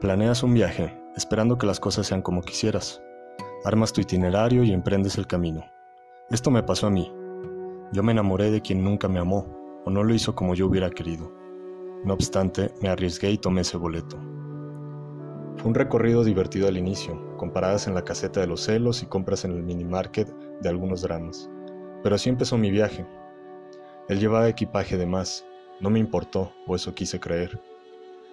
Planeas un viaje, esperando que las cosas sean como quisieras. Armas tu itinerario y emprendes el camino. Esto me pasó a mí. Yo me enamoré de quien nunca me amó, o no lo hizo como yo hubiera querido. No obstante, me arriesgué y tomé ese boleto. Fue un recorrido divertido al inicio, con paradas en la caseta de los celos y compras en el mini market de algunos dramas. Pero así empezó mi viaje. Él llevaba equipaje de más, no me importó, o eso quise creer.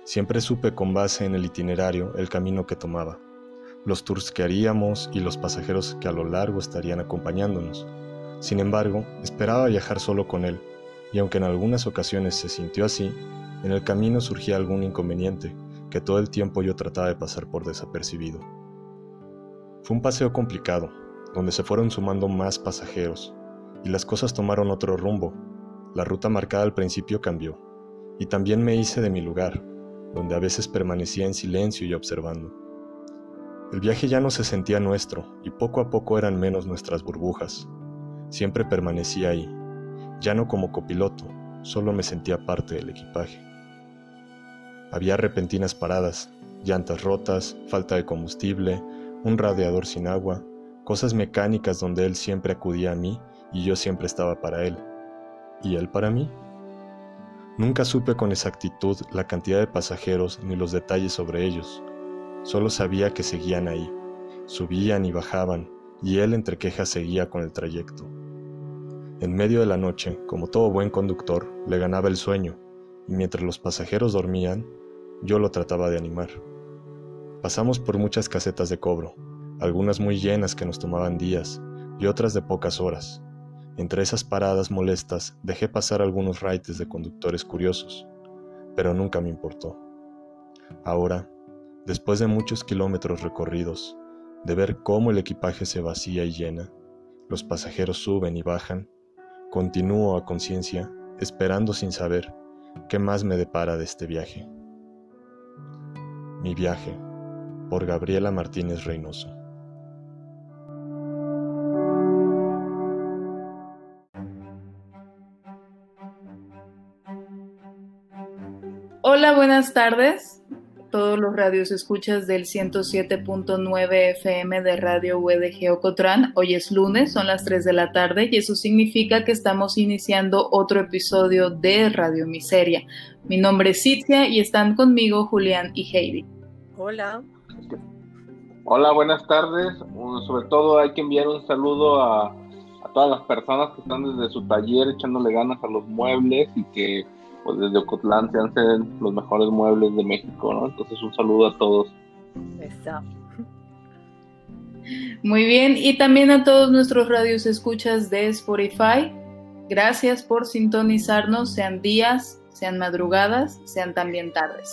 Siempre supe con base en el itinerario el camino que tomaba, los tours que haríamos y los pasajeros que a lo largo estarían acompañándonos. Sin embargo, esperaba viajar solo con él, y aunque en algunas ocasiones se sintió así, en el camino surgía algún inconveniente que todo el tiempo yo trataba de pasar por desapercibido. Fue un paseo complicado, donde se fueron sumando más pasajeros, y las cosas tomaron otro rumbo. La ruta marcada al principio cambió, y también me hice de mi lugar, donde a veces permanecía en silencio y observando. El viaje ya no se sentía nuestro y poco a poco eran menos nuestras burbujas. Siempre permanecía ahí, ya no como copiloto, solo me sentía parte del equipaje. Había repentinas paradas, llantas rotas, falta de combustible, un radiador sin agua, cosas mecánicas donde él siempre acudía a mí y yo siempre estaba para él. ¿Y él para mí? Nunca supe con exactitud la cantidad de pasajeros ni los detalles sobre ellos. Solo sabía que seguían ahí, subían y bajaban, y él entre quejas seguía con el trayecto. En medio de la noche, como todo buen conductor, le ganaba el sueño, y mientras los pasajeros dormían, yo lo trataba de animar. Pasamos por muchas casetas de cobro, algunas muy llenas que nos tomaban días, y otras de pocas horas, entre esas paradas molestas dejé pasar algunos raites de conductores curiosos, pero nunca me importó. Ahora, después de muchos kilómetros recorridos, de ver cómo el equipaje se vacía y llena, los pasajeros suben y bajan, continúo a conciencia esperando sin saber qué más me depara de este viaje. Mi viaje, por Gabriela Martínez Reynoso. Buenas tardes. Todos los radios escuchas del 107.9 FM de Radio UDG Ocotrán. Hoy es lunes, son las 3 de la tarde y eso significa que estamos iniciando otro episodio de Radio Miseria. Mi nombre es Citia y están conmigo Julián y Heidi. Hola. Hola, buenas tardes. Sobre todo hay que enviar un saludo a, a todas las personas que están desde su taller echándole ganas a los muebles y que pues desde Ocotlán se hacen los mejores muebles de México, ¿no? Entonces un saludo a todos. Muy bien, y también a todos nuestros radios escuchas de Spotify. Gracias por sintonizarnos, sean días, sean madrugadas, sean también tardes.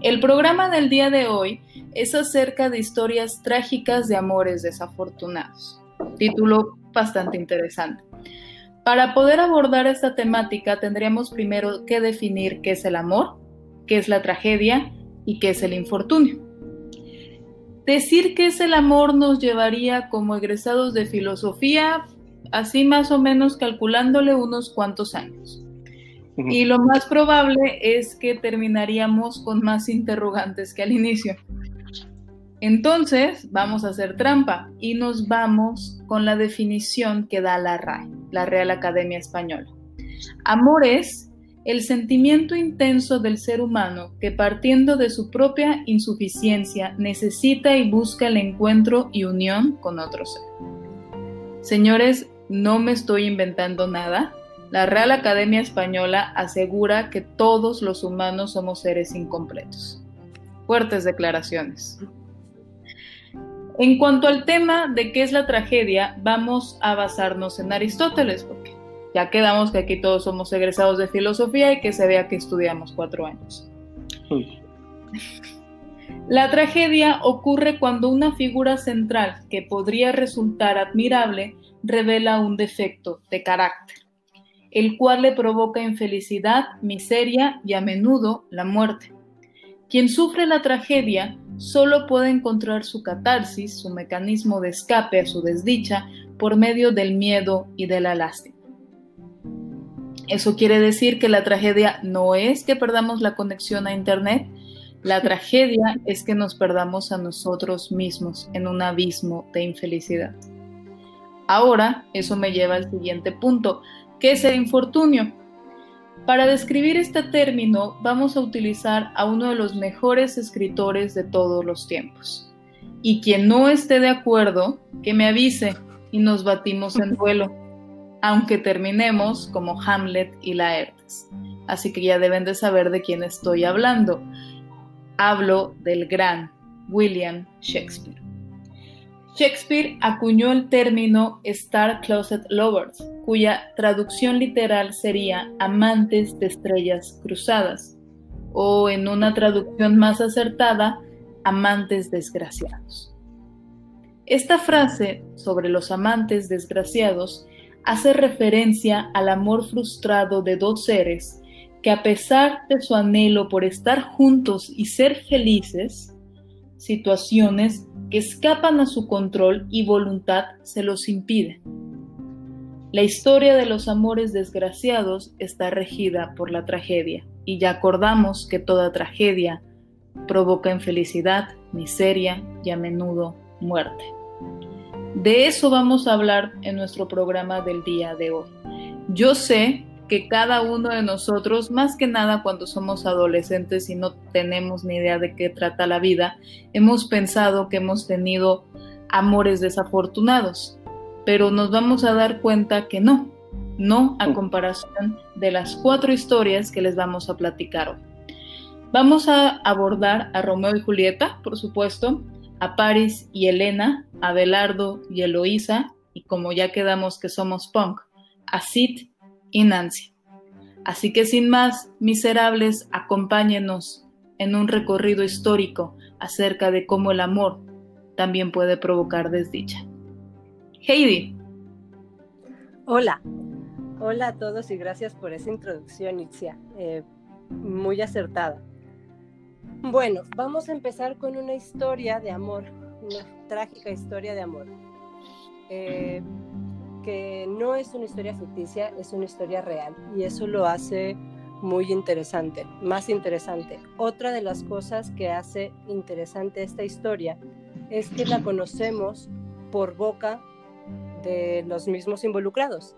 El programa del día de hoy es acerca de historias trágicas de amores desafortunados. Título bastante interesante. Para poder abordar esta temática tendríamos primero que definir qué es el amor, qué es la tragedia y qué es el infortunio. Decir qué es el amor nos llevaría como egresados de filosofía, así más o menos calculándole unos cuantos años. Y lo más probable es que terminaríamos con más interrogantes que al inicio. Entonces, vamos a hacer trampa y nos vamos con la definición que da la RAE, la Real Academia Española. Amor es el sentimiento intenso del ser humano que partiendo de su propia insuficiencia necesita y busca el encuentro y unión con otro ser. Señores, no me estoy inventando nada. La Real Academia Española asegura que todos los humanos somos seres incompletos. Fuertes declaraciones. En cuanto al tema de qué es la tragedia, vamos a basarnos en Aristóteles, porque ya quedamos que aquí todos somos egresados de filosofía y que se vea que estudiamos cuatro años. La tragedia ocurre cuando una figura central que podría resultar admirable revela un defecto de carácter, el cual le provoca infelicidad, miseria y a menudo la muerte. Quien sufre la tragedia solo puede encontrar su catarsis, su mecanismo de escape a su desdicha, por medio del miedo y de la lástima. Eso quiere decir que la tragedia no es que perdamos la conexión a Internet, La tragedia es que nos perdamos a nosotros mismos en un abismo de infelicidad. Ahora, eso me lleva al siguiente punto, que es el infortunio. Para describir este término vamos a utilizar a uno de los mejores escritores de todos los tiempos. Y quien no esté de acuerdo, que me avise y nos batimos en duelo, aunque terminemos como Hamlet y Laertes. Así que ya deben de saber de quién estoy hablando. Hablo del gran William Shakespeare. Shakespeare acuñó el término Star Closet Lovers, cuya traducción literal sería amantes de estrellas cruzadas, o en una traducción más acertada, amantes desgraciados. Esta frase sobre los amantes desgraciados hace referencia al amor frustrado de dos seres que a pesar de su anhelo por estar juntos y ser felices, situaciones que escapan a su control y voluntad se los impiden. La historia de los amores desgraciados está regida por la tragedia, y ya acordamos que toda tragedia provoca infelicidad, miseria y a menudo muerte. De eso vamos a hablar en nuestro programa del día de hoy. Yo sé que cada uno de nosotros, más que nada cuando somos adolescentes y no tenemos ni idea de qué trata la vida, hemos pensado que hemos tenido amores desafortunados, pero nos vamos a dar cuenta que no, no a comparación de las cuatro historias que les vamos a platicar hoy. Vamos a abordar a Romeo y Julieta, por supuesto, a Paris y Elena, a Belardo y Eloísa, y como ya quedamos que somos punk, a Sid y Nancy. Así que sin más, miserables, acompáñenos en un recorrido histórico acerca de cómo el amor también puede provocar desdicha. Heidi. Hola, hola a todos y gracias por esa introducción, Itzia. Eh, muy acertada. Bueno, vamos a empezar con una historia de amor, una trágica historia de amor. Eh, que no es una historia ficticia, es una historia real y eso lo hace muy interesante, más interesante. Otra de las cosas que hace interesante esta historia es que la conocemos por boca de los mismos involucrados.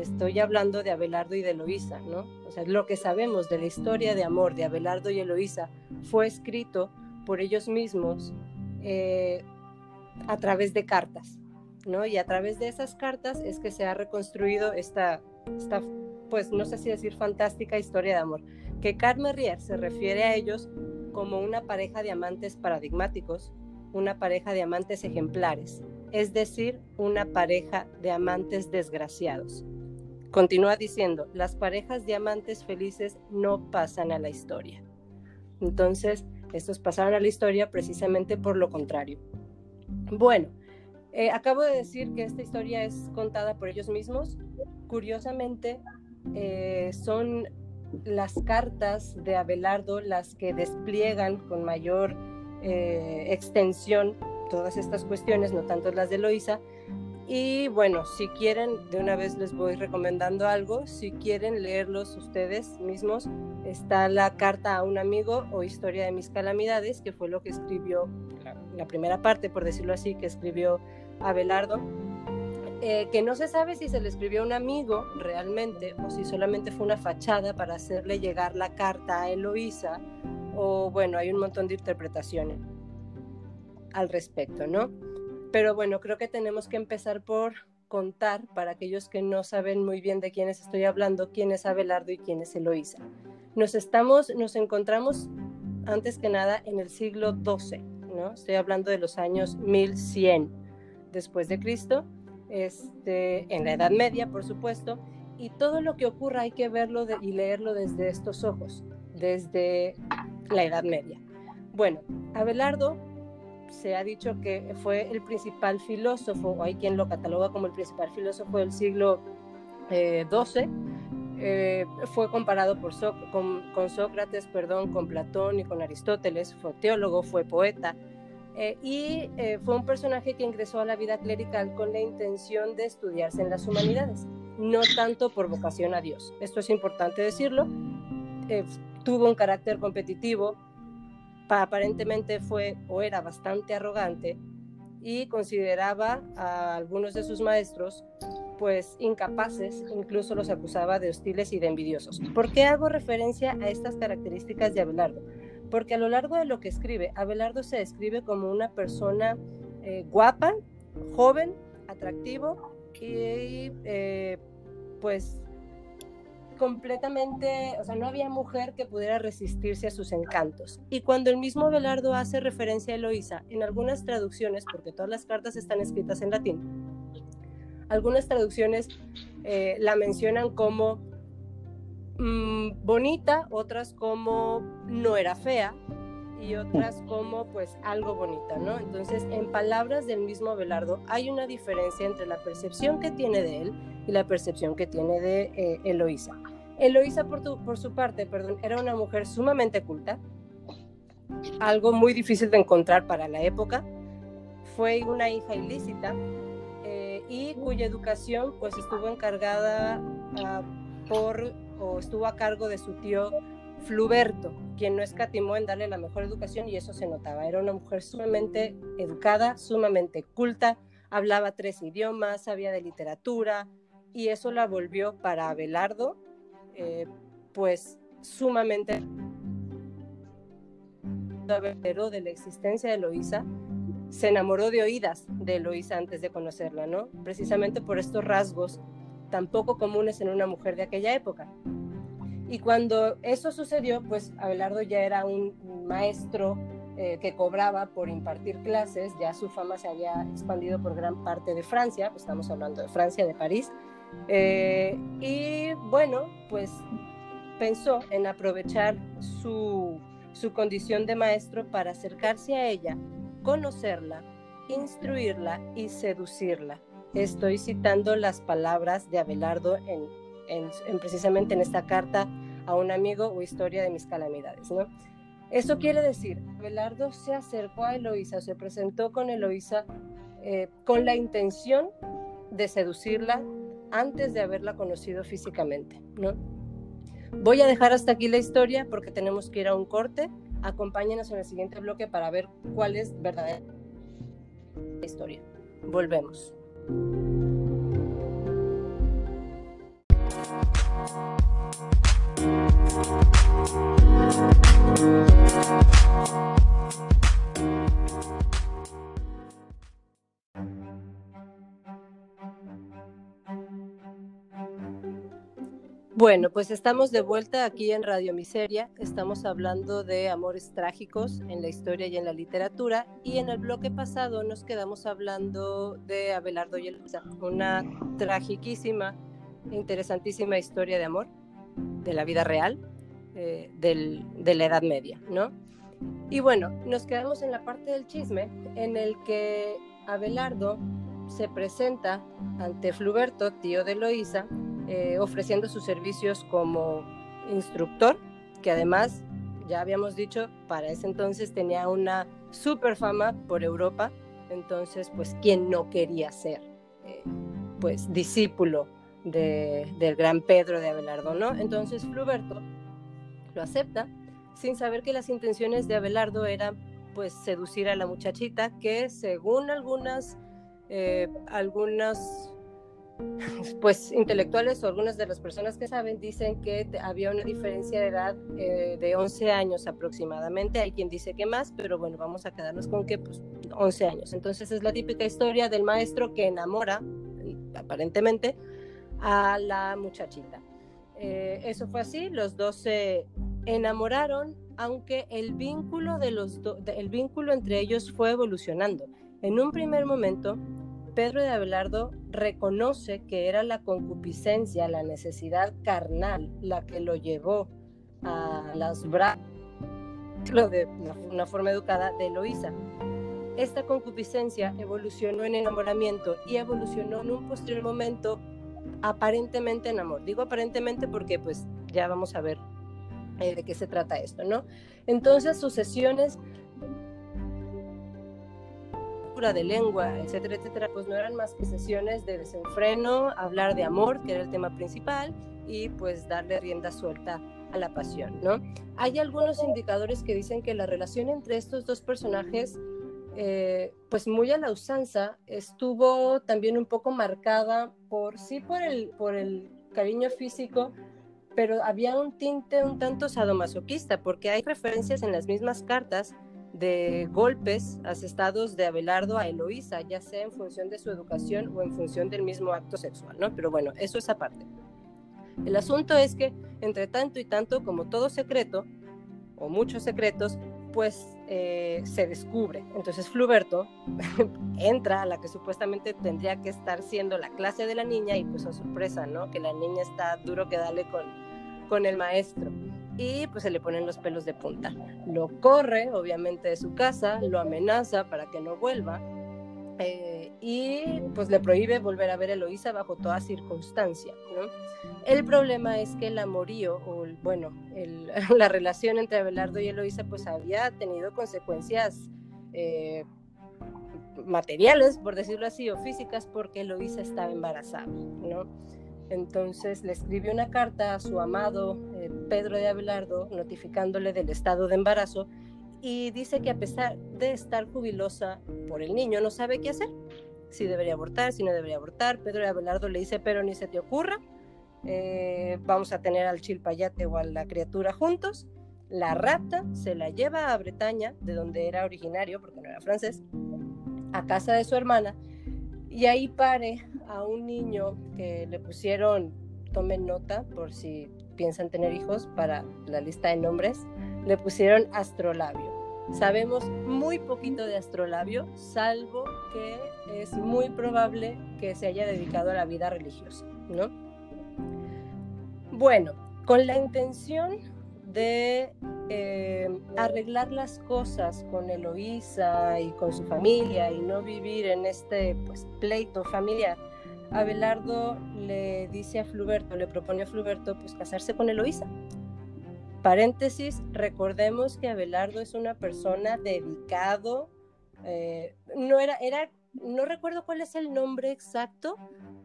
Estoy hablando de Abelardo y de Eloísa, ¿no? O sea, lo que sabemos de la historia de amor de Abelardo y Eloísa fue escrito por ellos mismos eh, a través de cartas. Y a través de esas cartas es que se ha reconstruido esta, esta pues no sé si decir fantástica historia de amor, que Carmen Rier se refiere a ellos como una pareja de amantes paradigmáticos, una pareja de amantes ejemplares, es decir, una pareja de amantes desgraciados. Continúa diciendo, las parejas de amantes felices no pasan a la historia. Entonces, estos pasaron a la historia precisamente por lo contrario. Bueno, eh, acabo de decir que esta historia es contada por ellos mismos. Curiosamente, eh, son las cartas de Abelardo las que despliegan con mayor eh, extensión todas estas cuestiones, no tanto las de Loisa. Y bueno, si quieren, de una vez les voy recomendando algo, si quieren leerlos ustedes mismos, está la carta a un amigo o historia de mis calamidades, que fue lo que escribió, la primera parte, por decirlo así, que escribió Abelardo, eh, que no se sabe si se le escribió a un amigo realmente o si solamente fue una fachada para hacerle llegar la carta a Eloísa, o bueno, hay un montón de interpretaciones al respecto, ¿no? Pero bueno, creo que tenemos que empezar por contar para aquellos que no saben muy bien de quiénes estoy hablando, quién es Abelardo y quién es Eloísa. Nos estamos, nos encontramos antes que nada en el siglo XII, ¿no? Estoy hablando de los años 1100 después de Cristo, este, en la Edad Media, por supuesto, y todo lo que ocurra hay que verlo y leerlo desde estos ojos, desde la Edad Media. Bueno, Abelardo se ha dicho que fue el principal filósofo, o hay quien lo cataloga como el principal filósofo del siglo XII, eh, eh, fue comparado por con, con, Sócrates, perdón, con Platón y con Aristóteles, fue teólogo, fue poeta, eh, y eh, fue un personaje que ingresó a la vida clerical con la intención de estudiarse en las humanidades, no tanto por vocación a Dios. Esto es importante decirlo. Eh, tuvo un carácter competitivo, aparentemente fue o era bastante arrogante y consideraba a algunos de sus maestros pues incapaces, incluso los acusaba de hostiles y de envidiosos. ¿Por qué hago referencia a estas características de Abelardo? Porque a lo largo de lo que escribe, Abelardo se describe como una persona eh, guapa, joven, atractivo y eh, pues completamente, o sea, no había mujer que pudiera resistirse a sus encantos. Y cuando el mismo Abelardo hace referencia a Eloísa, en algunas traducciones, porque todas las cartas están escritas en latín, algunas traducciones eh, la mencionan como mm, bonita, otras como no era fea y otras como pues algo bonita, ¿no? Entonces, en palabras del mismo Abelardo, hay una diferencia entre la percepción que tiene de él y la percepción que tiene de eh, Eloísa. Eloísa, por, por su parte, perdón, era una mujer sumamente culta, algo muy difícil de encontrar para la época. Fue una hija ilícita y cuya educación pues estuvo encargada ah, por o estuvo a cargo de su tío Fluberto, quien no escatimó en darle la mejor educación y eso se notaba. Era una mujer sumamente educada, sumamente culta, hablaba tres idiomas, sabía de literatura y eso la volvió para Abelardo eh, pues sumamente de la existencia de Loisa se enamoró de oídas de Eloísa antes de conocerla, ¿no? Precisamente por estos rasgos tan poco comunes en una mujer de aquella época. Y cuando eso sucedió, pues Abelardo ya era un maestro eh, que cobraba por impartir clases, ya su fama se había expandido por gran parte de Francia, pues estamos hablando de Francia, de París, eh, y bueno, pues pensó en aprovechar su, su condición de maestro para acercarse a ella conocerla, instruirla y seducirla. Estoy citando las palabras de Abelardo en, precisamente en esta carta a un amigo o historia de mis calamidades. ¿no? Eso quiere decir, Abelardo se acercó a Eloísa, se presentó con Eloísa eh, con la intención de seducirla antes de haberla conocido físicamente. ¿no? Voy a dejar hasta aquí la historia porque tenemos que ir a un corte Acompáñenos en el siguiente bloque para ver cuál es verdadera la historia. Volvemos. Thank Bueno, pues estamos de vuelta aquí en Radio Miseria. Estamos hablando de amores trágicos en la historia y en la literatura. Y en el bloque pasado nos quedamos hablando de Abelardo y Elsa, una tragiquísima, interesantísima historia de amor de la vida real, eh, de la Edad Media, ¿no? Y bueno, nos quedamos en la parte del chisme en el que Abelardo se presenta ante Fluberto, tío de Eloísa, eh, ofreciendo sus servicios como instructor, que además, ya habíamos dicho, para ese entonces tenía una super fama por Europa, entonces, pues, ¿quién no quería ser, eh, pues, discípulo del gran Pedro de Abelardo, ¿no? Entonces, Fluberto lo acepta sin saber que las intenciones de Abelardo eran, pues, seducir a la muchachita, que según algunas, eh, algunas pues intelectuales o algunas de las personas que saben dicen que había una diferencia de edad eh, de 11 años aproximadamente. Hay quien dice que más, pero bueno, vamos a quedarnos con que pues 11 años. Entonces es la típica historia del maestro que enamora, aparentemente, a la muchachita. Eh, eso fue así, los dos se enamoraron, aunque el vínculo, de los el vínculo entre ellos fue evolucionando. En un primer momento, Pedro de Abelardo reconoce que era la concupiscencia, la necesidad carnal, la que lo llevó a las brazos de una forma educada de Eloísa. Esta concupiscencia evolucionó en enamoramiento y evolucionó en un posterior momento aparentemente en amor. Digo aparentemente porque pues ya vamos a ver eh, de qué se trata esto, ¿no? Entonces sus sesiones de lengua, etcétera, etcétera, pues no eran más que sesiones de desenfreno, hablar de amor, que era el tema principal, y pues darle rienda suelta a la pasión, ¿no? Hay algunos indicadores que dicen que la relación entre estos dos personajes, eh, pues muy a la usanza, estuvo también un poco marcada por, sí, por el, por el cariño físico, pero había un tinte un tanto sadomasoquista, porque hay referencias en las mismas cartas de golpes asestados de Abelardo a Eloísa, ya sea en función de su educación o en función del mismo acto sexual, ¿no? Pero bueno, eso es aparte. El asunto es que, entre tanto y tanto, como todo secreto, o muchos secretos, pues eh, se descubre. Entonces Fluberto entra a la que supuestamente tendría que estar siendo la clase de la niña y pues a sorpresa, ¿no? Que la niña está duro que dale con, con el maestro y pues se le ponen los pelos de punta. Lo corre, obviamente, de su casa, lo amenaza para que no vuelva eh, y pues le prohíbe volver a ver a Eloísa bajo toda circunstancia. El problema es que el amorío, o bueno, la relación entre Abelardo y Eloísa pues había tenido consecuencias eh, materiales, por decirlo así, o físicas, porque Eloísa estaba embarazada, ¿no? Entonces le escribió una carta a su amado eh, Pedro de Abelardo notificándole del estado de embarazo y dice que a pesar de estar jubilosa por el niño no sabe qué hacer, si debería abortar, si no debería abortar. Pedro de Abelardo le dice, pero ni se te ocurra, eh, vamos a tener al chilpayate o a la criatura juntos. La rapta, se la lleva a Bretaña, de donde era originario, porque no era francés, a casa de su hermana, y ahí pare a un niño que le pusieron, tomen nota por si piensan tener hijos para la lista de nombres, le pusieron astrolabio. Sabemos muy poquito de astrolabio, salvo que es muy probable que se haya dedicado a la vida religiosa, ¿no? Bueno, con la intención de eh, arreglar las cosas con Eloísa y con su familia y no vivir en este pues, pleito familiar, Abelardo le dice a Fluberto, le propone a Fluberto pues casarse con Eloísa. Paréntesis, recordemos que Abelardo es una persona dedicado, eh, no era, era, no recuerdo cuál es el nombre exacto,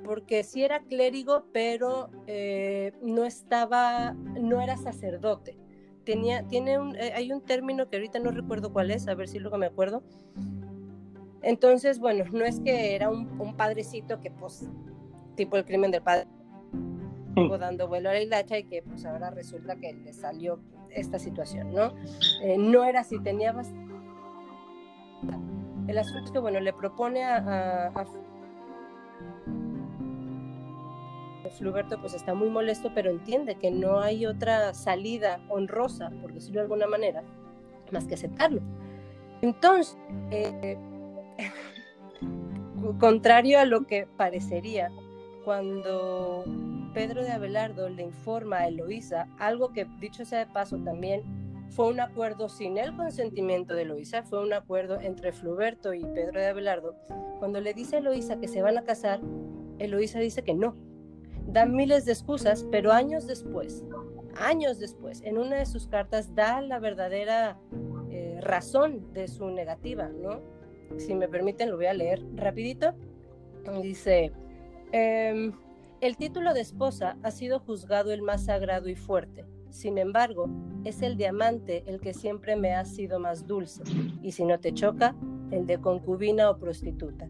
porque sí era clérigo, pero eh, no estaba, no era sacerdote. Tenía, tiene un, eh, hay un término que ahorita no recuerdo cuál es, a ver si luego me acuerdo, entonces, bueno, no es que era un, padrecito que, pues, tipo el crimen del padre, dando vuelo a la hilacha y que, pues, ahora resulta que le salió esta situación, ¿no? Eh, no era así, tenía bastante... El asunto es que, bueno, le propone a, a, Fluberto pues está muy molesto, pero entiende que no hay otra salida honrosa, por decirlo de alguna manera, más que aceptarlo. Entonces, eh, contrario a lo que parecería, cuando Pedro de Abelardo le informa a Eloísa, algo que dicho sea de paso también fue un acuerdo sin el consentimiento de Eloísa, fue un acuerdo entre Fluberto y Pedro de Abelardo. Cuando le dice a Eloísa que se van a casar, Eloísa dice que no. Da miles de excusas, pero años después, años después, en una de sus cartas da la verdadera eh, razón de su negativa, ¿no? Si me permiten, lo voy a leer rapidito. Dice, em, el título de esposa ha sido juzgado el más sagrado y fuerte. Sin embargo, es el diamante el que siempre me ha sido más dulce, y si no te choca, el de concubina o prostituta.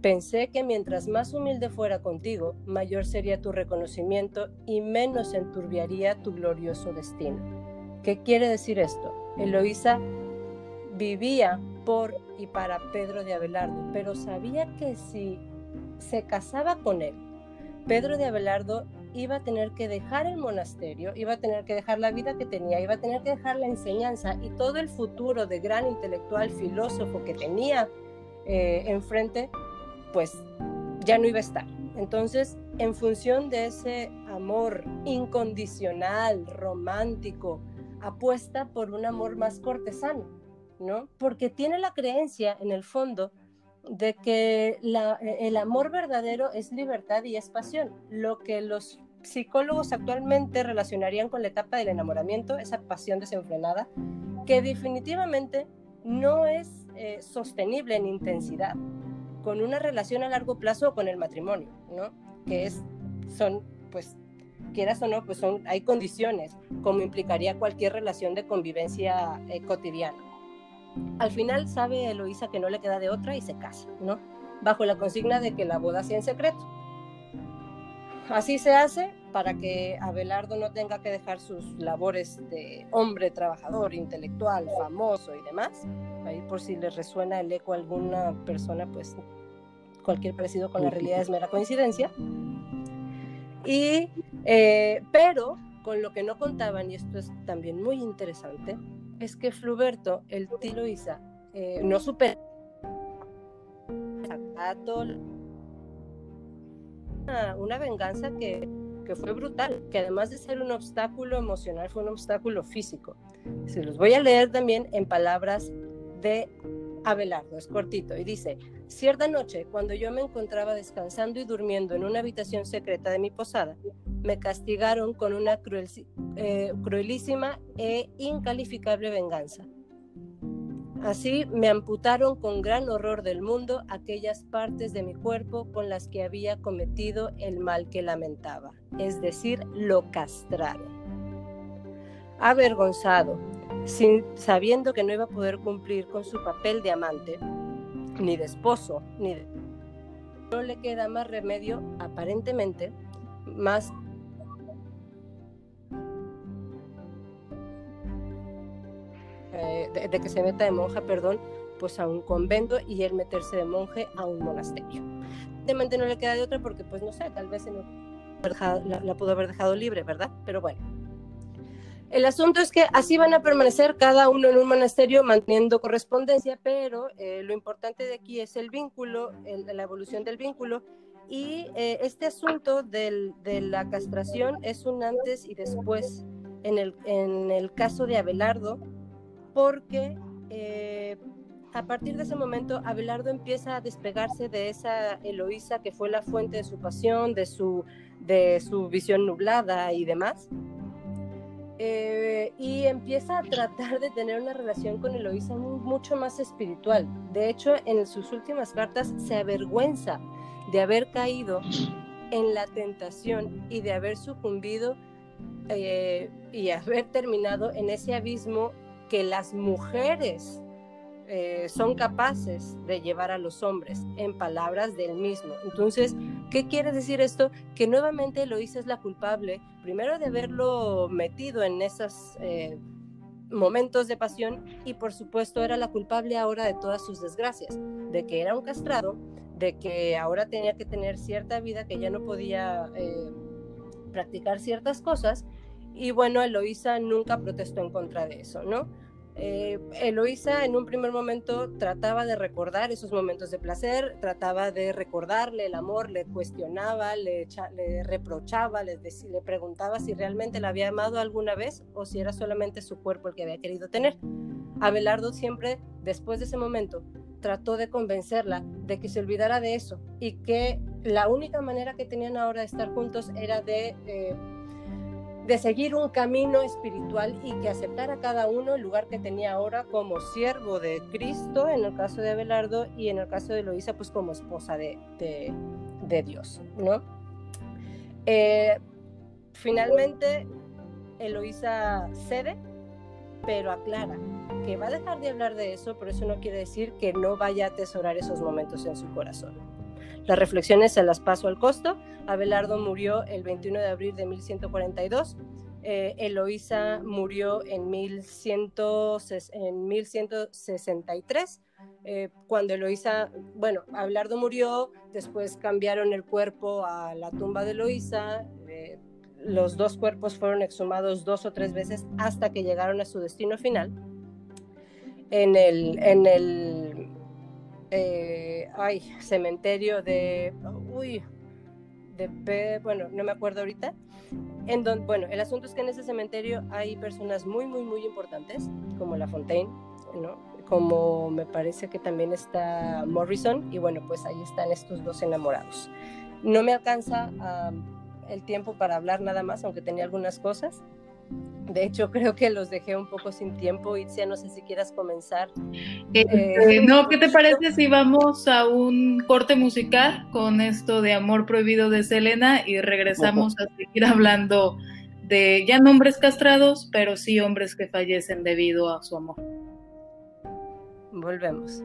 Pensé que mientras más humilde fuera contigo, mayor sería tu reconocimiento y menos enturbiaría tu glorioso destino. ¿Qué quiere decir esto? Eloísa vivía por y para Pedro de Abelardo, pero sabía que si se casaba con él, Pedro de Abelardo iba a tener que dejar el monasterio, iba a tener que dejar la vida que tenía, iba a tener que dejar la enseñanza y todo el futuro de gran intelectual filósofo que tenía eh, enfrente, pues ya no iba a estar. Entonces, en función de ese amor incondicional, romántico, apuesta por un amor más cortesano porque tiene la creencia en el fondo de que el amor verdadero es libertad y es pasión, lo que los psicólogos actualmente relacionarían con la etapa del enamoramiento, esa pasión desenfrenada, que definitivamente no es eh, sostenible en intensidad con una relación a largo plazo o con el matrimonio, ¿no? Que es, son, pues, quieras o no, pues son, hay condiciones, como implicaría cualquier relación de convivencia eh, cotidiana. Al final sabe Eloísa que no le queda de otra y se casa, ¿no? Bajo la consigna de que la boda sea en secreto. Así se hace para que Abelardo no tenga que dejar sus labores de hombre trabajador, intelectual, famoso y demás. Ahí por si les resuena el eco a alguna persona, pues cualquier parecido con la realidad es mera coincidencia. Y, eh, pero con lo que no contaban, y esto es también muy interesante, es que Fluberto, el tilo Isa, eh, no supera una, una venganza que, que, fue brutal, que además de ser un obstáculo emocional, fue un obstáculo físico. Se los voy a leer también en palabras de Abelardo, es cortito, y dice, cierta noche, cuando yo me encontraba descansando y durmiendo en una habitación secreta de mi posada, me castigaron con una eh, cruelísima e incalificable venganza. Así me amputaron con gran horror del mundo aquellas partes de mi cuerpo con las que había cometido el mal que lamentaba, es decir, lo castraron. Avergonzado, sin, sabiendo que no iba a poder cumplir con su papel de amante, ni de esposo, ni de... No le queda más remedio, aparentemente, más eh, de, que se meta de monja, perdón, pues a un convento y él meterse de monje a un monasterio. Evidentemente no le queda de otra porque, pues no sé, tal vez la pudo haber dejado libre, ¿verdad? Pero bueno, el asunto es que así van a permanecer cada uno en un monasterio manteniendo correspondencia, pero eh, lo importante de aquí es el vínculo, la evolución del vínculo. Y eh, este asunto de la castración es un antes y después en el, caso de Abelardo, porque eh, a partir de ese momento Abelardo empieza a despegarse de esa Eloísa que fue la fuente de su pasión, de su visión nublada y demás eh, y empieza a tratar de tener una relación con Eloísa mucho más espiritual. De hecho, en sus últimas cartas se avergüenza de haber caído en la tentación y de haber sucumbido eh, y haber terminado en ese abismo que las mujeres eh, son capaces de llevar a los hombres, en palabras del mismo. Entonces, ¿qué quiere decir esto? Que nuevamente Eloísa es la culpable, primero de haberlo metido en esos eh, momentos de pasión y por supuesto era la culpable ahora de todas sus desgracias, de que era un castrado, de que ahora tenía que tener cierta vida, que ya no podía eh, practicar ciertas cosas. Y bueno, Eloísa nunca protestó en contra de eso, ¿no? Eh, Eloísa en un primer momento trataba de recordar esos momentos de placer, trataba de recordarle el amor, le cuestionaba, le, reprochaba, le, le preguntaba si realmente la había amado alguna vez o si era solamente su cuerpo el que había querido tener. Abelardo siempre, después de ese momento, trató de convencerla de que se olvidara de eso y que la única manera que tenían ahora de estar juntos era de eh, de seguir un camino espiritual y que aceptara cada uno el lugar que tenía ahora como siervo de Cristo, en el caso de Abelardo, y en el caso de Eloísa, pues como esposa de, de, Dios, ¿no? Eh, finalmente, Eloísa cede, pero aclara que va a dejar de hablar de eso, pero eso no quiere decir que no vaya a atesorar esos momentos en su corazón. Las reflexiones se las paso al costo. Abelardo murió el 21 de abril de 1142. Eh, Eloísa murió en, 1163. Eh, cuando Eloísa, bueno, Abelardo murió, después cambiaron el cuerpo a la tumba de Eloísa. Eh, los dos cuerpos fueron exhumados dos o tres veces hasta que llegaron a su destino final. En el, en el eh, ay, cementerio de, uy, de, bueno, no me acuerdo ahorita, en donde, bueno, el asunto es que en ese cementerio hay personas muy, muy, muy importantes, como La Fontaine, ¿no? Como me parece que también está Morrison, y bueno, pues ahí están estos dos enamorados. No me alcanza el tiempo para hablar nada más, aunque tenía algunas cosas, De hecho, creo que los dejé un poco sin tiempo. Itzia, no sé si quieras comenzar. Este, eh, no, ¿qué te parece si vamos a un corte musical con esto de Amor Prohibido de Selena y regresamos a seguir hablando de ya no hombres castrados, pero sí hombres que fallecen debido a su amor? Volvemos.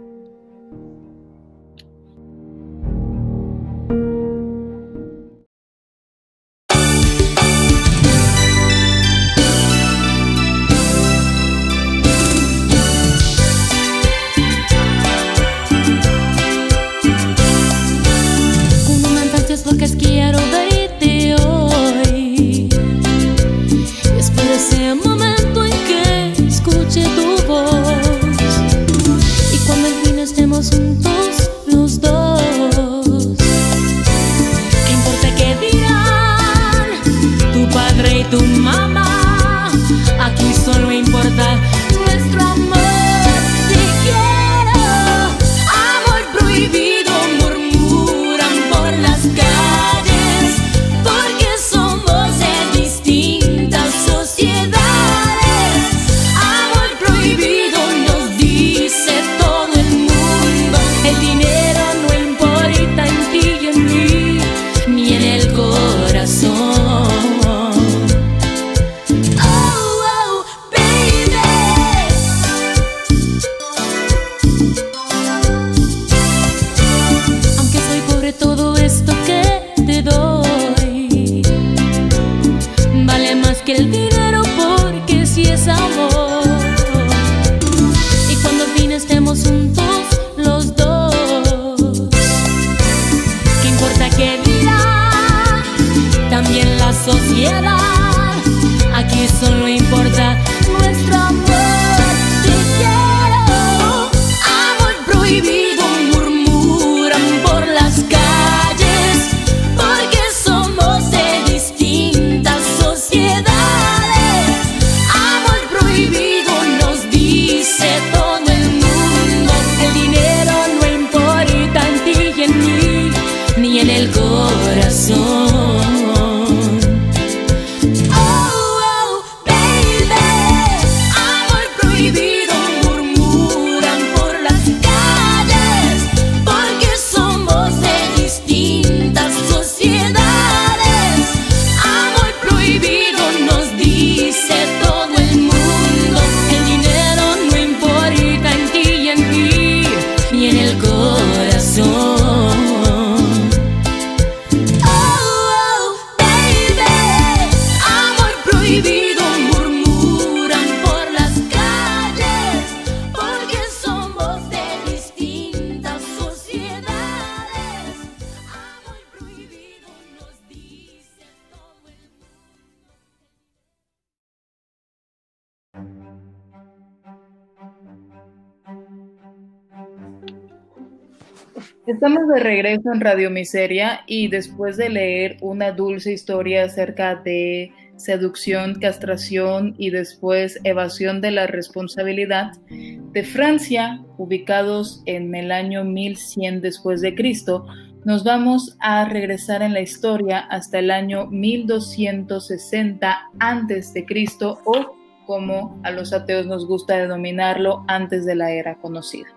Estamos de regreso en Radio Miseria y después de leer una dulce historia acerca de seducción, castración y después evasión de la responsabilidad de Francia, ubicados en el año 1100 después de Cristo, nos vamos a regresar en la historia hasta el año 1260 antes de Cristo o como a los ateos nos gusta denominarlo antes de la era conocida.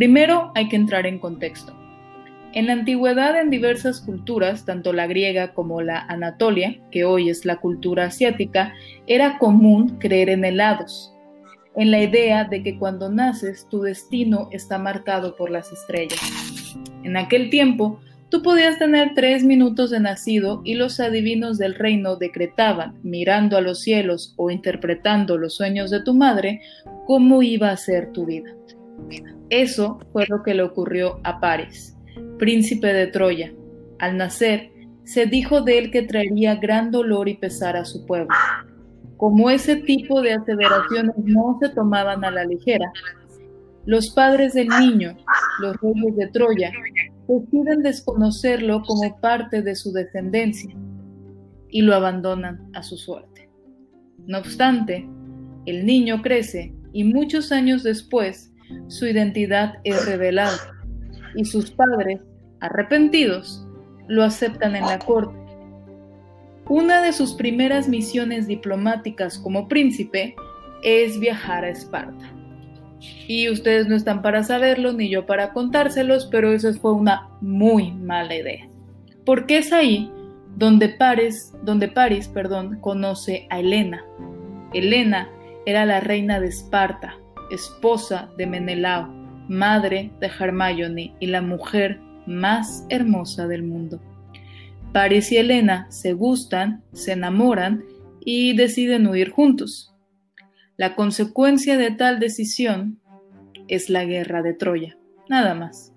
Primero hay que entrar en contexto. En la antigüedad en diversas culturas, tanto la griega como la Anatolia, que hoy es la cultura asiática, era común creer en helados, en la idea de que cuando naces tu destino está marcado por las estrellas. En aquel tiempo, tú podías tener tres minutos de nacido y los adivinos del reino decretaban, mirando a los cielos o interpretando los sueños de tu madre, cómo iba a ser tu vida. Eso fue lo que le ocurrió a Paris, príncipe de Troya. Al nacer, se dijo de él que traería gran dolor y pesar a su pueblo. Como ese tipo de aseveraciones no se tomaban a la ligera, los padres del niño, los reyes de Troya, deciden desconocerlo como parte de su descendencia y lo abandonan a su suerte. No obstante, el niño crece y muchos años después su identidad es revelada y sus padres, arrepentidos, lo aceptan en la corte. Una de sus primeras misiones diplomáticas como príncipe es viajar a Esparta. Y ustedes no están para saberlo ni yo para contárselos, pero eso fue una muy mala idea. Porque es ahí donde Paris, donde Paris perdón, conoce a Helena. Helena era la reina de Esparta, esposa de Menelao, madre de Hermione y la mujer más hermosa del mundo. Paris y Helena se gustan, se enamoran y deciden huir juntos. La consecuencia de tal decisión es la guerra de Troya, nada más.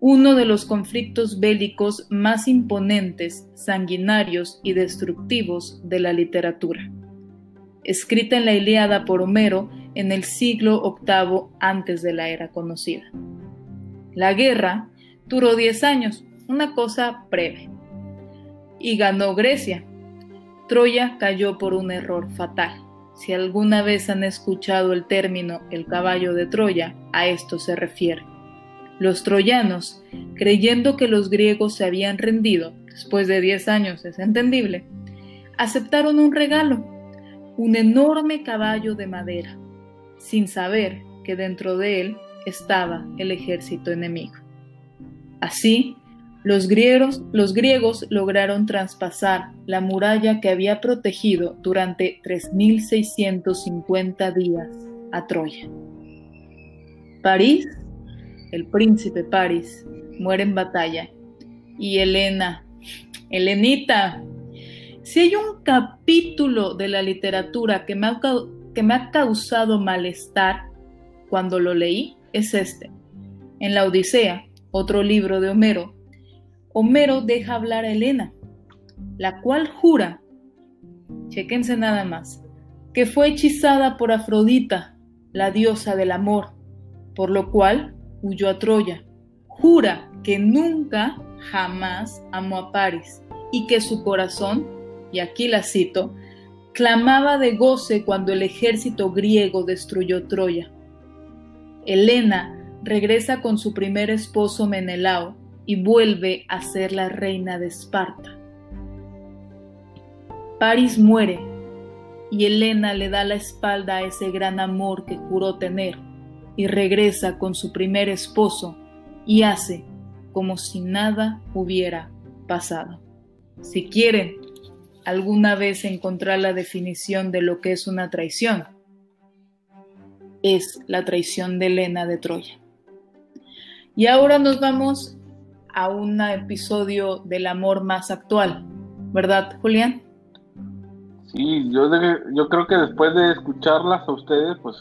Uno de los conflictos bélicos más imponentes, sanguinarios y destructivos de la literatura. Escrita en la Ilíada por Homero en el siglo VIII antes de la era conocida. La guerra duró 10 años, una cosa breve. Y ganó Grecia. Troya cayó por un error fatal. Si alguna vez han escuchado el término el caballo de Troya, a esto se refiere. Los troyanos, creyendo que los griegos se habían rendido, después de 10 años es entendible, aceptaron un regalo, un enorme caballo de madera, sin saber que dentro de él estaba el ejército enemigo. Así, los griegos, lograron traspasar la muralla que había protegido durante 3.650 días a Troya. París, el príncipe París, muere en batalla. Y Helena, Helenita, si hay un capítulo de la literatura que me ha, que me ha causado malestar cuando lo leí, es este. En la Odisea, otro libro de Homero, Homero deja hablar a Helena, la cual jura, chequense nada más, que fue hechizada por Afrodita, la diosa del amor, por lo cual huyó a Troya. Jura que nunca, jamás amó a Paris y que su corazón, y aquí la cito, clamaba de goce cuando el ejército griego destruyó Troya. Helena regresa con su primer esposo Menelao y vuelve a ser la reina de Esparta. Paris muere y Helena le da la espalda a ese gran amor que juró tener y regresa con su primer esposo y hace como si nada hubiera pasado. Si quieren alguna vez encontrar la definición de lo que es una traición, es la traición de Helena de Troya. Y ahora nos vamos a un episodio del amor más actual, ¿verdad, Julián? Sí, yo, yo creo que después de escucharlas a ustedes, pues,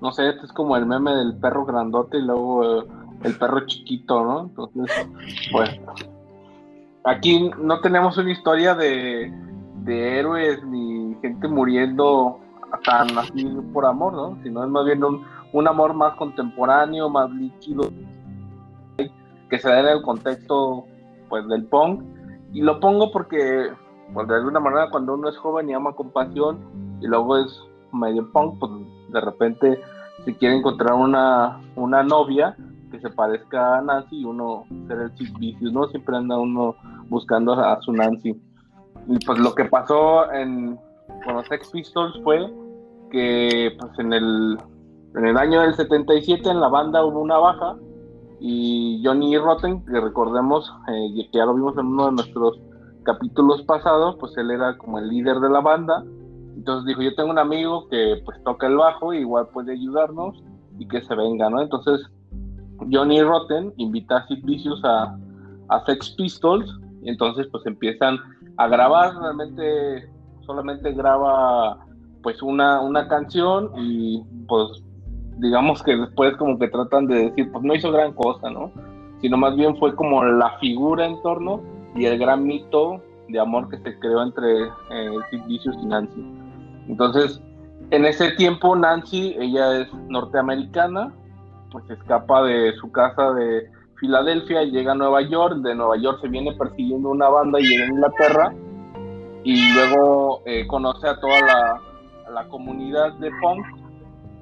no sé, este es como el meme del perro grandote y luego eh, el perro chiquito, ¿no? Entonces, bueno, aquí no tenemos una historia de, de héroes ni gente muriendo tan así por amor, ¿no? Sino es más bien un, un amor más contemporáneo, más líquido, que se da en el contexto pues del punk y lo pongo porque pues, de alguna manera cuando uno es joven y ama con pasión y luego es medio punk pues de repente si quiere encontrar una, una novia que se parezca a Nancy y uno ser el Sid ¿no? Siempre anda uno buscando a su Nancy. Y pues lo que pasó en, con los Sex Pistols fue que pues en el, en el año del 77 en la banda hubo una baja y Johnny Rotten, que recordemos, eh, que ya lo vimos en uno de nuestros capítulos pasados, pues él era como el líder de la banda. Entonces dijo, yo tengo un amigo que pues toca el bajo, y igual puede ayudarnos y que se venga, ¿no? Entonces Johnny Rotten invita a Sid Vicious a, Sex Pistols, y entonces pues empiezan a grabar, realmente solamente graba pues una, una canción y pues digamos que después como que tratan de decir, pues no hizo gran cosa, ¿no? Sino más bien fue como la figura en torno y el gran mito de amor que se creó entre eh, Sid Vicious y Nancy. Entonces, en ese tiempo Nancy, ella es norteamericana, pues escapa de su casa de Filadelfia y llega a Nueva York, de Nueva York se viene persiguiendo una banda y llega a Inglaterra. Y luego eh, conoce a toda la, la comunidad de punk.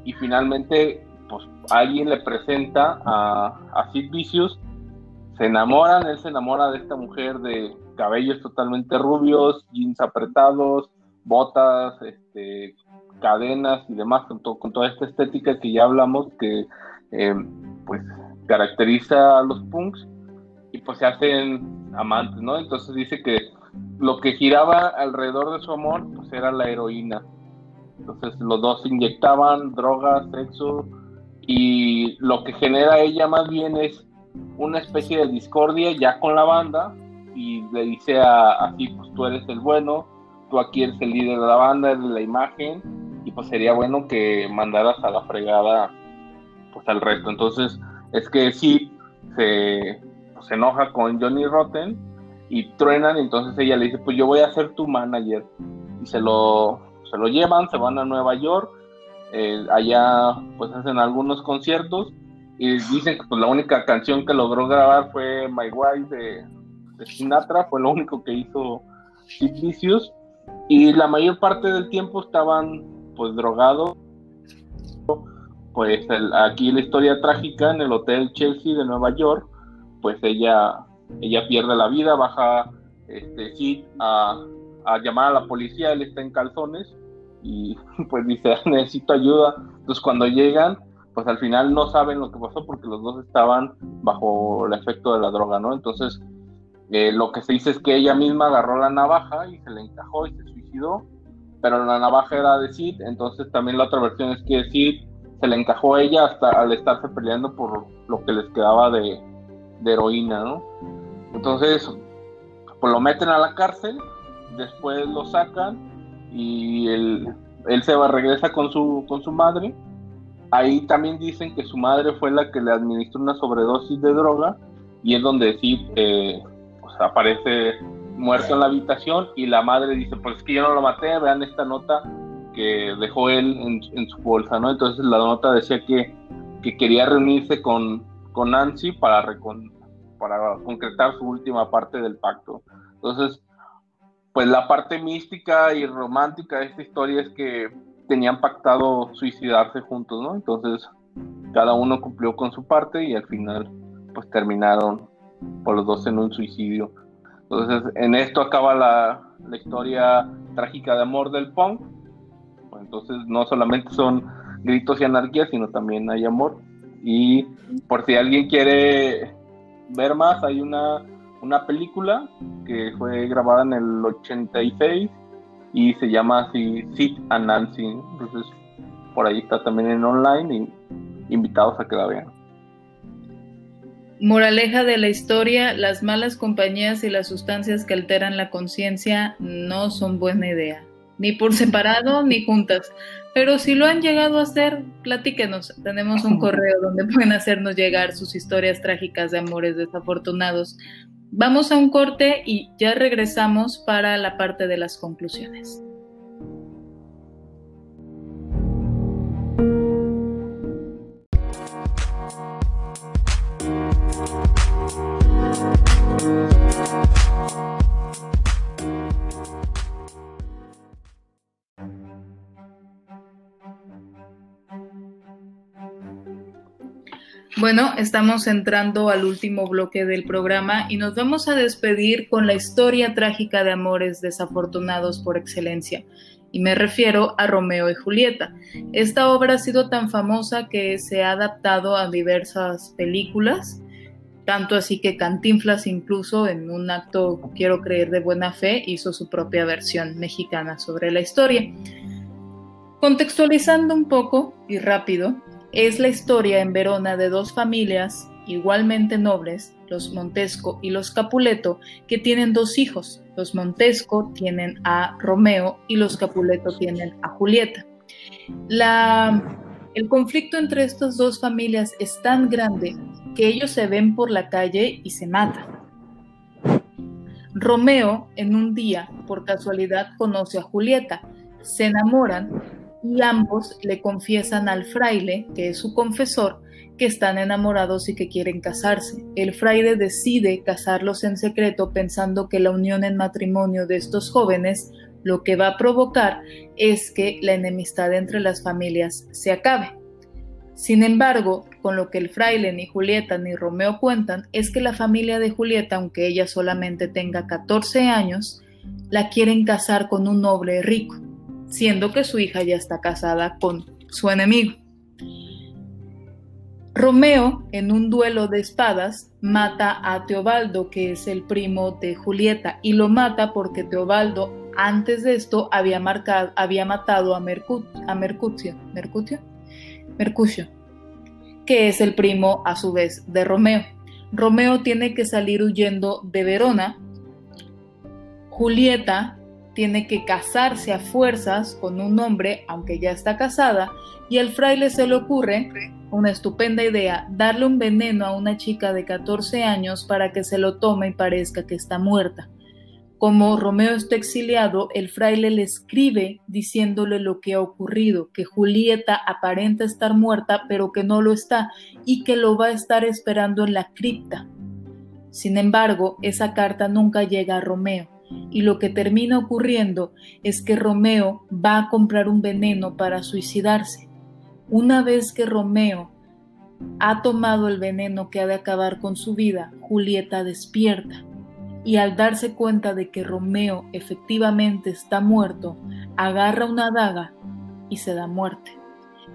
Y finalmente pues alguien le presenta a, a Sid Vicious, se enamoran, él se enamora de esta mujer de cabellos totalmente rubios, jeans apretados, botas, este, cadenas y demás, con, con toda esta estética que ya hablamos que eh, pues caracteriza a los punks y pues se hacen amantes, ¿no? Entonces dice que lo que giraba alrededor de su amor pues era la heroína. Entonces los dos inyectaban drogas, sexo y lo que genera ella más bien es una especie de discordia ya con la banda y le dice a así pues tú eres el bueno, tú aquí eres el líder de la banda, eres la imagen y pues sería bueno que mandaras a la fregada pues al resto. Entonces es que sí se, pues, se enoja con Johnny Rotten y truenan, entonces ella le dice, pues yo voy a ser tu manager. Y se lo, se lo llevan, se van a Nueva York, eh, allá pues hacen algunos conciertos y dicen que pues, la única canción que logró grabar fue My Wife de, de Sinatra, fue lo único que hizo Sid Vicious y la mayor parte del tiempo estaban pues drogados pues aquí la historia trágica en el hotel Chelsea de Nueva York pues ella ella pierde la vida baja este a, a llamar a la policía él está en calzones y pues dice necesito ayuda entonces cuando llegan pues al final no saben lo que pasó porque los dos estaban bajo el efecto de la droga no entonces eh, lo que se dice es que ella misma agarró la navaja y se le encajó y se suicidó pero la navaja era de Sid, entonces también la otra versión es que Sid se le encajó a ella hasta al estarse peleando por lo que les quedaba de, heroína, ¿no? Entonces, pues lo meten a la cárcel, después lo sacan y él, él se va, regresa con su, con su madre. Ahí también dicen que su madre fue la que le administró una sobredosis de droga y es donde sí eh, pues aparece muerto en la habitación y la madre dice, pues es que yo no lo maté, vean esta nota que dejó él en, su bolsa, ¿no? Entonces la nota decía que, que quería reunirse con, con Nancy para, para concretar su última parte del pacto. Entonces, pues la parte mística y romántica de esta historia es que tenían pactado suicidarse juntos, ¿no? Entonces, cada uno cumplió con su parte y al final, pues terminaron por los dos en un suicidio. Entonces, en esto acaba la, historia trágica de amor del punk. Entonces, no solamente son gritos y anarquía, sino también hay amor. Y por si alguien quiere ver más, hay una, una película que fue grabada en el 86 y se llama así Sid and Nancy. Entonces, por ahí está también en online y invitados a que la vean. Moraleja de la historia, las malas compañías y las sustancias que alteran la conciencia no son buena idea, ni por separado ni juntas. Pero si lo han llegado a hacer, platíquenos. Tenemos un correo donde pueden hacernos llegar sus historias trágicas de amores desafortunados. Vamos a un corte y ya regresamos para la parte de las conclusiones. Bueno, estamos entrando al último bloque del programa y nos vamos a despedir con la historia trágica de amores desafortunados por excelencia. Y me refiero a Romeo y Julieta. Esta obra ha sido tan famosa que se ha adaptado a diversas películas, tanto así que Cantinflas incluso en un acto, quiero creer, de buena fe, hizo su propia versión mexicana sobre la historia. Contextualizando un poco y rápido, es la historia en Verona de dos familias igualmente nobles, los Montesco y los Capuleto, que tienen dos hijos. Los Montesco tienen a Romeo y los Capuleto tienen a Julieta. el conflicto entre estas dos familias es tan grande que ellos se ven por la calle y se matan. Romeo en un día, por casualidad, conoce a Julieta, se enamoran y ambos le confiesan al fraile, que es su confesor, que están enamorados y que quieren casarse. El fraile decide casarlos en secreto pensando que la unión en matrimonio de estos jóvenes lo que va a provocar es que la enemistad entre las familias se acabe. Sin embargo, con lo que el fraile ni Julieta ni Romeo cuentan es que la familia de Julieta, aunque ella solamente tenga 14 años, la quieren casar con un noble rico, siendo que su hija ya está casada con su enemigo. Romeo, en un duelo de espadas, mata a Teobaldo, que es el primo de Julieta, y lo mata porque Teobaldo, antes de esto, había, había matado a, Mercutio, Mercutio, Mercucio, que es el primo, a su vez, de Romeo. Romeo tiene que salir huyendo de Verona. Julieta tiene que casarse a fuerzas con un hombre, aunque ya está casada, y al fraile se le ocurre una estupenda idea, darle un veneno a una chica de 14 años para que se lo tome y parezca que está muerta. Como Romeo está exiliado, el fraile le escribe diciéndole lo que ha ocurrido, que Julieta aparenta estar muerta, pero que no lo está, y que lo va a estar esperando en la cripta. Sin embargo, esa carta nunca llega a Romeo, y lo que termina ocurriendo es que Romeo va a comprar un veneno para suicidarse. Una vez que Romeo ha tomado el veneno que ha de acabar con su vida, Julieta despierta y al darse cuenta de que Romeo efectivamente está muerto, agarra una daga y se da muerte.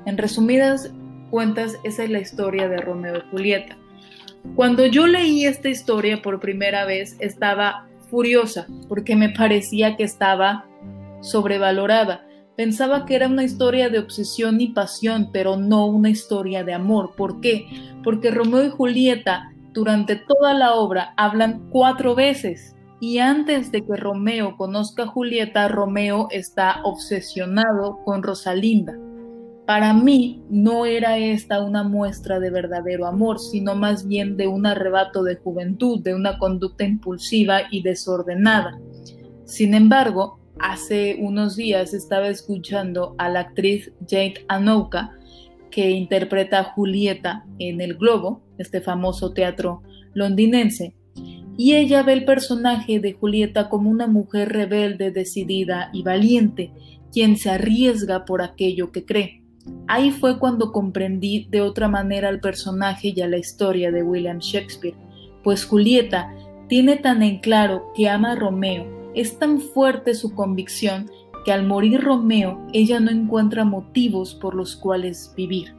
En resumidas cuentas, esa es la historia de Romeo y Julieta. Cuando yo leí esta historia por primera vez, estaba furiosa porque me parecía que estaba sobrevalorada. Pensaba que era una historia de obsesión y pasión, pero no una historia de amor. ¿Por qué? Porque Romeo y Julieta durante toda la obra hablan cuatro veces y antes de que Romeo conozca a Julieta, Romeo está obsesionado con Rosalinda. Para mí no era esta una muestra de verdadero amor, sino más bien de un arrebato de juventud, de una conducta impulsiva y desordenada. Sin embargo, hace unos días estaba escuchando a la actriz Jade Anouka, que interpreta a Julieta en El Globo, este famoso teatro londinense, y ella ve el personaje de Julieta como una mujer rebelde, decidida y valiente, quien se arriesga por aquello que cree. Ahí fue cuando comprendí de otra manera al personaje y a la historia de William Shakespeare, pues Julieta tiene tan en claro que ama a Romeo es tan fuerte su convicción que al morir Romeo ella no encuentra motivos por los cuales vivir.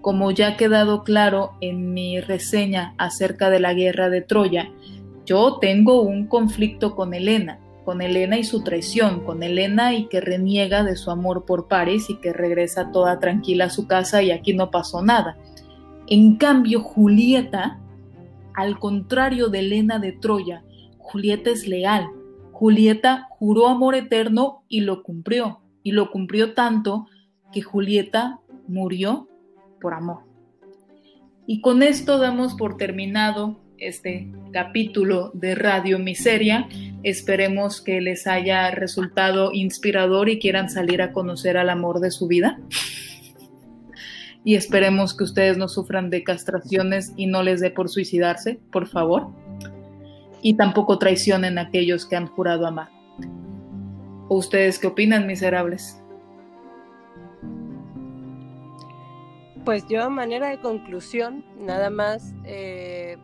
Como ya ha quedado claro en mi reseña acerca de la guerra de Troya, yo tengo un conflicto con Helena, con Helena y su traición, con Helena y que reniega de su amor por Paris y que regresa toda tranquila a su casa y aquí no pasó nada. En cambio, Julieta, al contrario de Helena de Troya, Julieta es leal, Julieta juró amor eterno y lo cumplió, y lo cumplió tanto que Julieta murió por amor. Y con esto damos por terminado este capítulo de Radio Miseria. Esperemos que les haya resultado inspirador y quieran salir a conocer al amor de su vida. Y esperemos que ustedes no sufran de castraciones y no les dé por suicidarse, por favor y tampoco traicionen a aquellos que han jurado amar. ¿O ustedes qué opinan, miserables? Pues yo a manera de conclusión, nada más eh,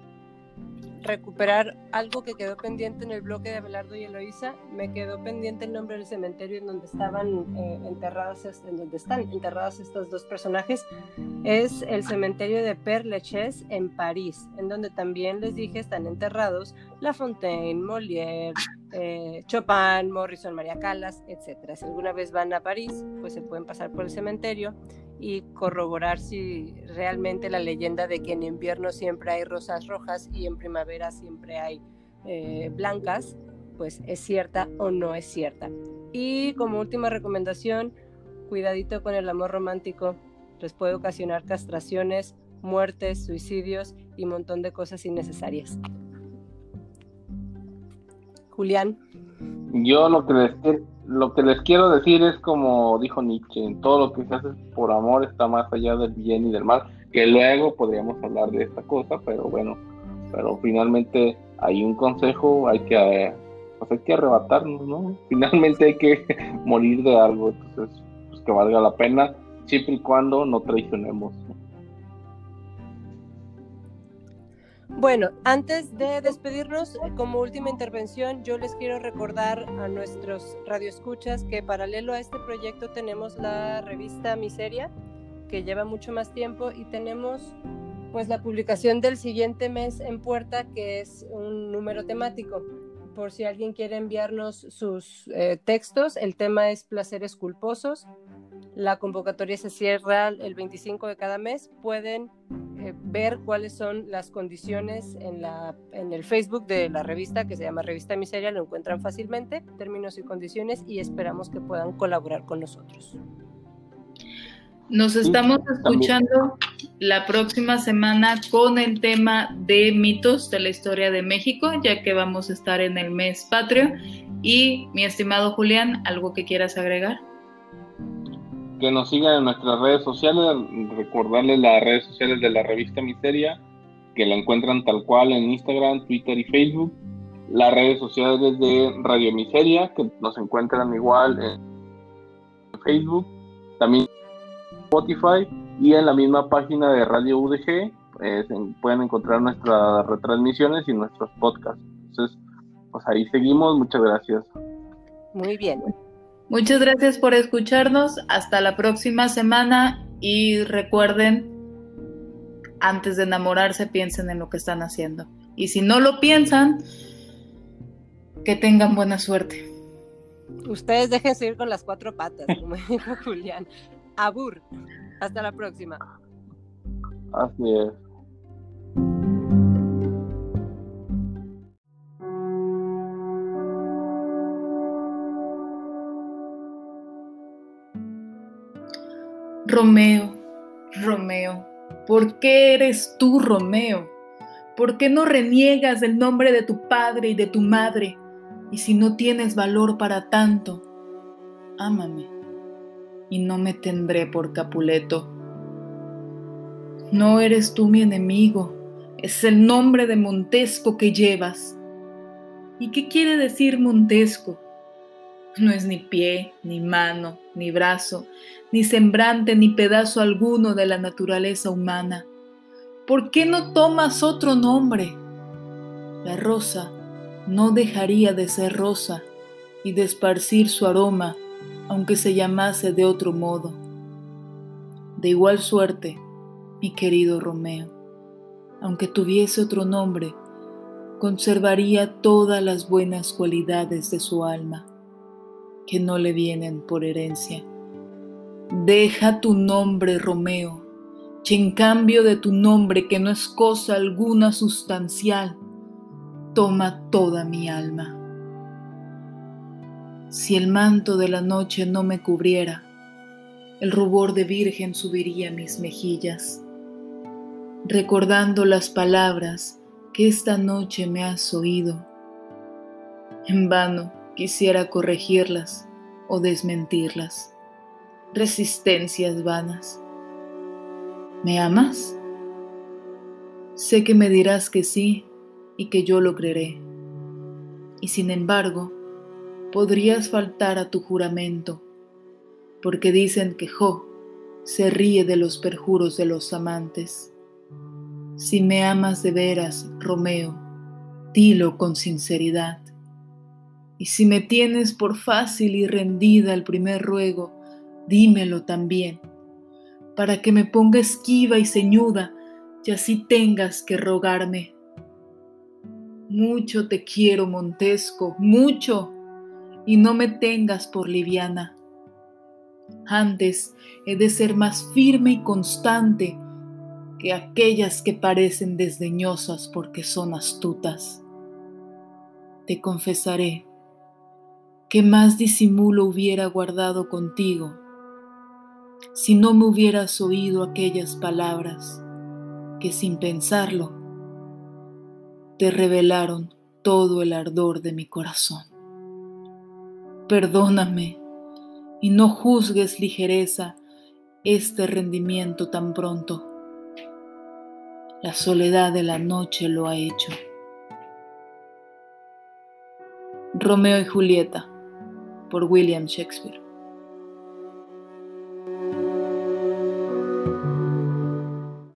recuperar algo que quedó pendiente en el bloque de Abelardo y Eloísa. Me quedó pendiente el nombre del cementerio en donde estaban eh, en donde están enterradas estos dos personajes. Es el cementerio de Père Lachaise en París, en donde también les dije están enterrados La Fontaine, Molière, eh, Chopin, Morrison, María Callas, etc. Si alguna vez van a París, pues se pueden pasar por el cementerio y corroborar si realmente la leyenda de que en invierno siempre hay rosas rojas y en primavera siempre hay eh, blancas, pues es cierta o no es cierta. Y como última recomendación, cuidadito con el amor romántico, les puede ocasionar castraciones, muertes, suicidios y un montón de cosas innecesarias. Julián. Yo lo que les lo que les quiero decir es como dijo Nietzsche, todo lo que se hace por amor está más allá del bien y del mal, que luego podríamos hablar de esta cosa, pero bueno, pero finalmente hay un consejo, hay que, pues hay que arrebatarnos, ¿no? Finalmente hay que morir de algo, entonces, pues que valga la pena siempre y cuando no traicionemos. Bueno, antes de despedirnos, como última intervención, yo les quiero recordar a nuestros radioescuchas que paralelo a este proyecto tenemos la revista Miseria, que lleva mucho más tiempo, y tenemos pues la publicación del siguiente mes en puerta, que es un número temático. Por si alguien quiere enviarnos sus eh, textos, el tema es placeres culposos. La convocatoria se cierra el 25 de cada mes. Pueden eh, ver cuáles son las condiciones en, la, en el Facebook de la revista que se llama Revista Miseria, lo encuentran fácilmente, términos y condiciones, y esperamos que puedan colaborar con nosotros. Nos estamos escuchando la próxima semana con el tema de mitos de la historia de México, ya que vamos a estar en el mes patrio. Y mi estimado Julián, ¿algo que quieras agregar? Que nos sigan en nuestras redes sociales, recordarles las redes sociales de la revista Miseria, que la encuentran tal cual en Instagram, Twitter y Facebook, las redes sociales de Radio Miseria, que nos encuentran igual en Facebook, también en Spotify y en la misma página de Radio UDG, pues, pueden encontrar nuestras retransmisiones y nuestros podcasts. Entonces, pues ahí seguimos, muchas gracias. Muy bien. Muchas gracias por escucharnos. Hasta la próxima semana y recuerden, antes de enamorarse, piensen en lo que están haciendo. Y si no lo piensan, que tengan buena suerte. Ustedes dejen seguir con las cuatro patas, como dijo Julián. Abur. Hasta la próxima. Así es. Romeo, Romeo, ¿por qué eres tú Romeo? ¿Por qué no reniegas del nombre de tu padre y de tu madre? Y si no tienes valor para tanto, ámame y no me tendré por Capuleto. No eres tú mi enemigo, es el nombre de Montesco que llevas. ¿Y qué quiere decir Montesco? No es ni pie, ni mano, ni brazo, ni sembrante, ni pedazo alguno de la naturaleza humana. ¿Por qué no tomas otro nombre? La rosa no dejaría de ser rosa y de esparcir su aroma, aunque se llamase de otro modo. De igual suerte, mi querido Romeo, aunque tuviese otro nombre, conservaría todas las buenas cualidades de su alma que no le vienen por herencia. Deja tu nombre, Romeo, que en cambio de tu nombre, que no es cosa alguna sustancial, toma toda mi alma. Si el manto de la noche no me cubriera, el rubor de virgen subiría mis mejillas, recordando las palabras que esta noche me has oído. En vano quisiera corregirlas o desmentirlas. Resistencias vanas. ¿Me amas? Sé que me dirás que sí y que yo lo creeré. Y sin embargo, podrías faltar a tu juramento, porque dicen que Jo se ríe de los perjuros de los amantes. Si me amas de veras, Romeo, dilo con sinceridad. Y si me tienes por fácil y rendida el primer ruego, dímelo también, para que me ponga esquiva y ceñuda y así tengas que rogarme. Mucho te quiero, Montesco, mucho, y no me tengas por liviana. Antes he de ser más firme y constante que aquellas que parecen desdeñosas porque son astutas. Te confesaré que más disimulo hubiera guardado contigo si no me hubieras oído aquellas palabras que sin pensarlo te revelaron todo el ardor de mi corazón. Perdóname y no juzgues ligereza este rendimiento tan pronto. La soledad de la noche lo ha hecho. Romeo y Julieta por William Shakespeare.